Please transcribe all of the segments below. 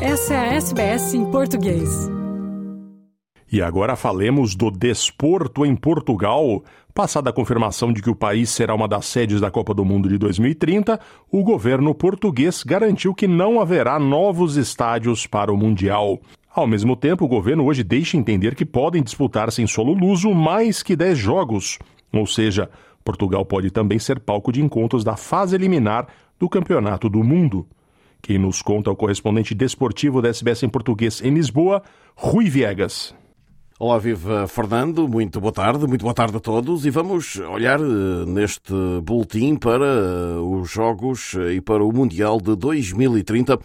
Essa é a SBS em português. E agora falemos do desporto em Portugal. Passada a confirmação de que o país será uma das sedes da Copa do Mundo de 2030, o governo português garantiu que não haverá novos estádios para o Mundial. Ao mesmo tempo, o governo hoje deixa entender que podem disputar-se em solo luso mais que 10 jogos. Ou seja, Portugal pode também ser palco de encontros da fase eliminar do Campeonato do Mundo. Quem nos conta o correspondente desportivo da SBS em português em Lisboa, Rui Viegas. Olá, viva Fernando, muito boa tarde, muito boa tarde a todos e vamos olhar eh, neste boletim para eh, os Jogos eh, e para o Mundial de 2030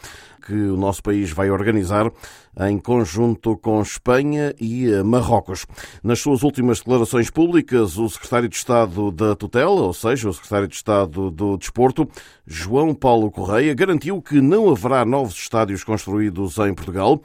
que o nosso país vai organizar em conjunto com Espanha e Marrocos. Nas suas últimas declarações públicas, o secretário de Estado da Tutela, ou seja, o secretário de Estado do Desporto, João Paulo Correia, garantiu que não haverá novos estádios construídos em Portugal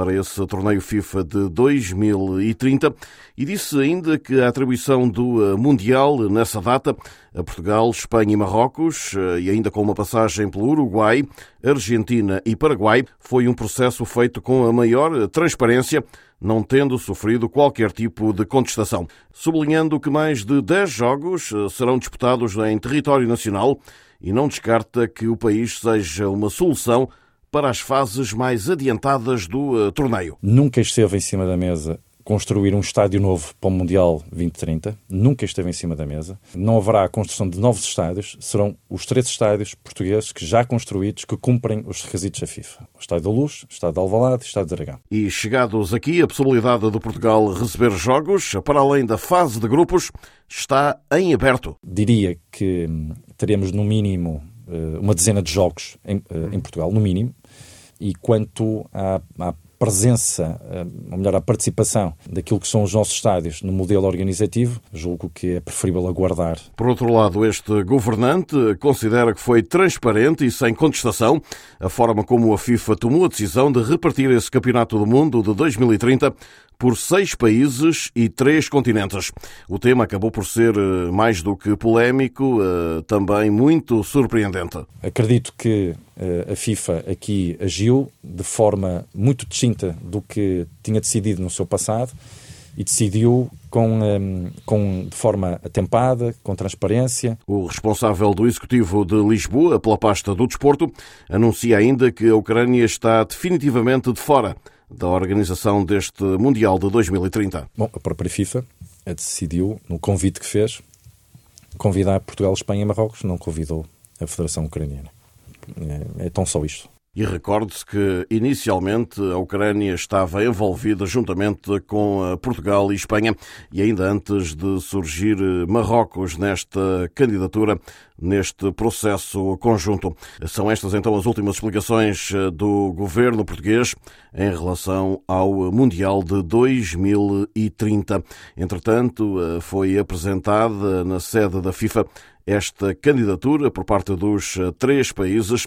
para esse torneio FIFA de 2030 e disse ainda que a atribuição do eh, Mundial nessa data a Portugal, Espanha e Marrocos, eh, e ainda com uma passagem pelo Uruguai, Argentina e Paraguai, foi um processo feito com a maior transparência não tendo sofrido qualquer tipo de contestação, sublinhando que mais de 10 jogos eh, serão disputados em território nacional e não descarta que o país seja uma solução para as fases mais adiantadas do uh, torneio. Nunca esteve em cima da mesa construir um estádio novo para o Mundial 2030. Nunca esteve em cima da mesa. Não haverá a construção de novos estádios. Serão os três estádios portugueses que já construídos que cumprem os requisitos da FIFA. O Estádio da Luz, o Estádio de Alvalade e o Estádio de Aragão. E chegados aqui, a possibilidade de Portugal receber jogos, para além da fase de grupos, está em aberto. Diria que hum, teremos no mínimo eh, uma dezena de jogos em, eh, em Portugal, no mínimo, e quanto à, à presença, eh, ou melhor, à participação daquilo que são os nossos estádios no modelo organizativo, julgo que é preferível aguardar. Por outro lado, este governante considera que foi transparente e sem contestação a forma como a FIFA tomou a decisão de repartir esse Campeonato do Mundo de 2030 por seis países e três continentes. O tema acabou por ser eh, mais do que polémico, eh, também muito surpreendente. Acredito que eh, a FIFA aqui agiu de forma muito distinta do que tinha decidido no seu passado e decidiu com, com, de forma atempada, com transparência. O responsável do Executivo de Lisboa, pela pasta do desporto, anuncia ainda que a Ucrânia está definitivamente de fora da organização deste Mundial de 2030? Bom, a própria FIFA decidiu, no convite que fez, convidar Portugal, Espanha e Marrocos, não convidou a Federação Ucraniana. É, é tão só isto. E recorde-se que, inicialmente, a Ucrânia estava envolvida juntamente com eh, Portugal e Espanha, e ainda antes de surgir eh, Marrocos nesta candidatura, neste processo conjunto. São estas, então, as últimas explicações eh, do governo português em relação ao Mundial de 2030. Entretanto, foi apresentada na sede da FIFA esta candidatura por parte dos três países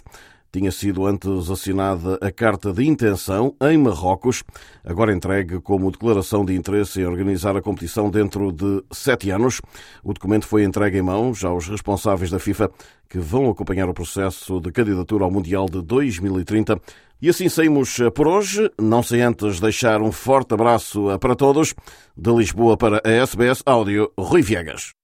tinha sido antes assinada a carta de intenção em Marrocos, agora entregue como declaração de interesse em organizar a competição dentro de sete anos. O documento foi entregue em mãos aos responsáveis da FIFA que vão acompanhar o processo de candidatura ao Mundial de 2030. E assim saímos por hoje, não sem antes deixar um forte abraço para todos. De Lisboa para a SBS Áudio, Rui Viegas.